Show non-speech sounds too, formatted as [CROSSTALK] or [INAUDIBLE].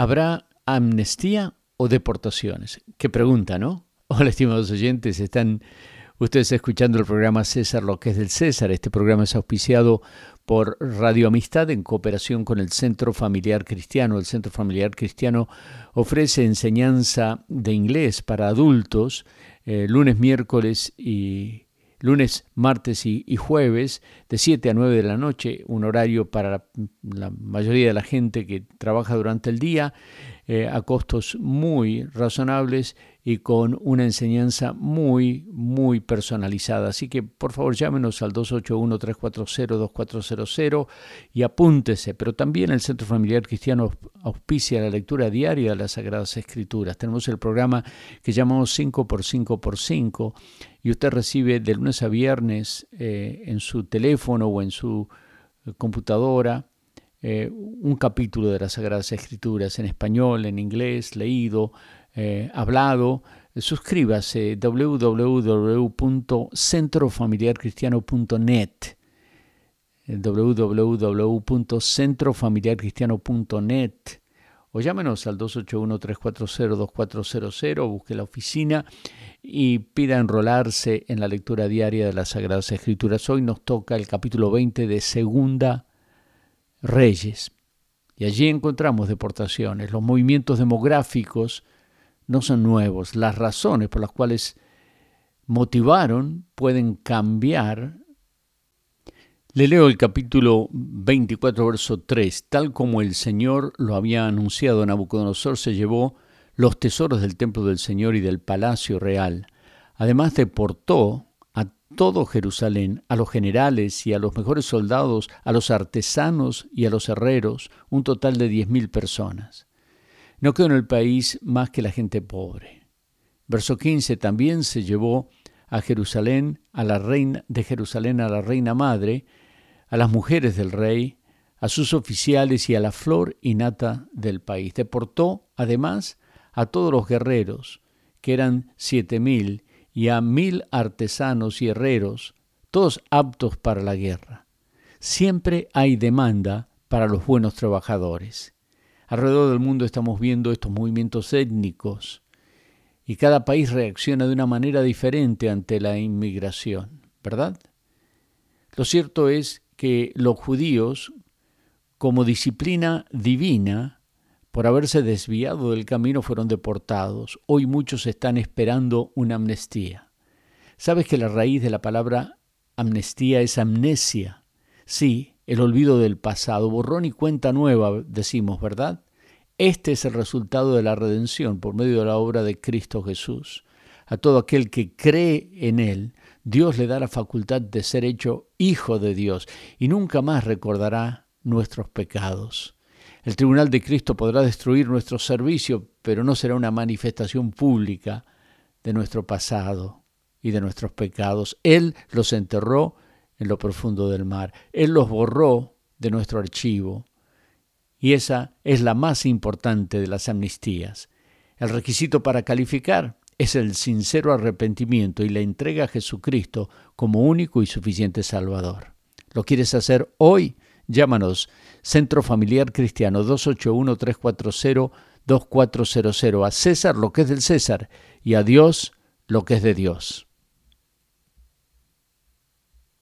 ¿Habrá amnistía o deportaciones? Qué pregunta, ¿no? [LAUGHS] Hola, estimados oyentes, están ustedes escuchando el programa César, lo que es del César. Este programa es auspiciado por Radio Amistad en cooperación con el Centro Familiar Cristiano. El Centro Familiar Cristiano ofrece enseñanza de inglés para adultos eh, lunes, miércoles y lunes, martes y, jueves de 7 a 9 de la noche, un horario para la mayoría de la gente que trabaja durante el día eh, a costos muy razonables y con una enseñanza muy, muy personalizada. Así que por favor llámenos al 281-340-2400 y apúntese. Pero también el Centro Familiar Cristiano auspicia la lectura diaria de las Sagradas Escrituras. Tenemos el programa que llamamos 5x5x5 y usted recibe de lunes a viernes eh, en su teléfono o en su eh, computadora eh, un capítulo de las Sagradas Escrituras en español, en inglés, leído, eh, hablado. Suscríbase www.centrofamiliarcristiano.net www.centrofamiliarcristiano.net o llámenos al 281-340-2400, busque la oficina y pida enrolarse en la lectura diaria de las Sagradas Escrituras. Hoy nos toca el capítulo 20 de Segunda reyes. Y allí encontramos deportaciones. Los movimientos demográficos no son nuevos. Las razones por las cuales motivaron pueden cambiar. Le leo el capítulo 24, verso 3. Tal como el Señor lo había anunciado, Nabucodonosor se llevó los tesoros del templo del Señor y del palacio real. Además deportó todo Jerusalén, a los generales y a los mejores soldados, a los artesanos y a los herreros, un total de diez mil personas. No quedó en el país más que la gente pobre. Verso 15 también se llevó a Jerusalén, a la reina de Jerusalén, a la reina madre, a las mujeres del rey, a sus oficiales y a la flor y nata del país. Deportó además a todos los guerreros, que eran siete mil, y a mil artesanos y herreros, todos aptos para la guerra. Siempre hay demanda para los buenos trabajadores. Alrededor del mundo estamos viendo estos movimientos étnicos y cada país reacciona de una manera diferente ante la inmigración, ¿verdad? Lo cierto es que los judíos, como disciplina divina, por haberse desviado del camino fueron deportados. Hoy muchos están esperando una amnistía. ¿Sabes que la raíz de la palabra amnistía es amnesia? Sí, el olvido del pasado, borrón y cuenta nueva, decimos, ¿verdad? Este es el resultado de la redención por medio de la obra de Cristo Jesús. A todo aquel que cree en Él, Dios le da la facultad de ser hecho hijo de Dios y nunca más recordará nuestros pecados. El tribunal de Cristo podrá destruir nuestro servicio, pero no será una manifestación pública de nuestro pasado y de nuestros pecados. Él los enterró en lo profundo del mar. Él los borró de nuestro archivo. Y esa es la más importante de las amnistías. El requisito para calificar es el sincero arrepentimiento y la entrega a Jesucristo como único y suficiente Salvador. ¿Lo quieres hacer hoy? Llámanos Centro Familiar Cristiano 281-340-2400. A César lo que es del César y a Dios lo que es de Dios.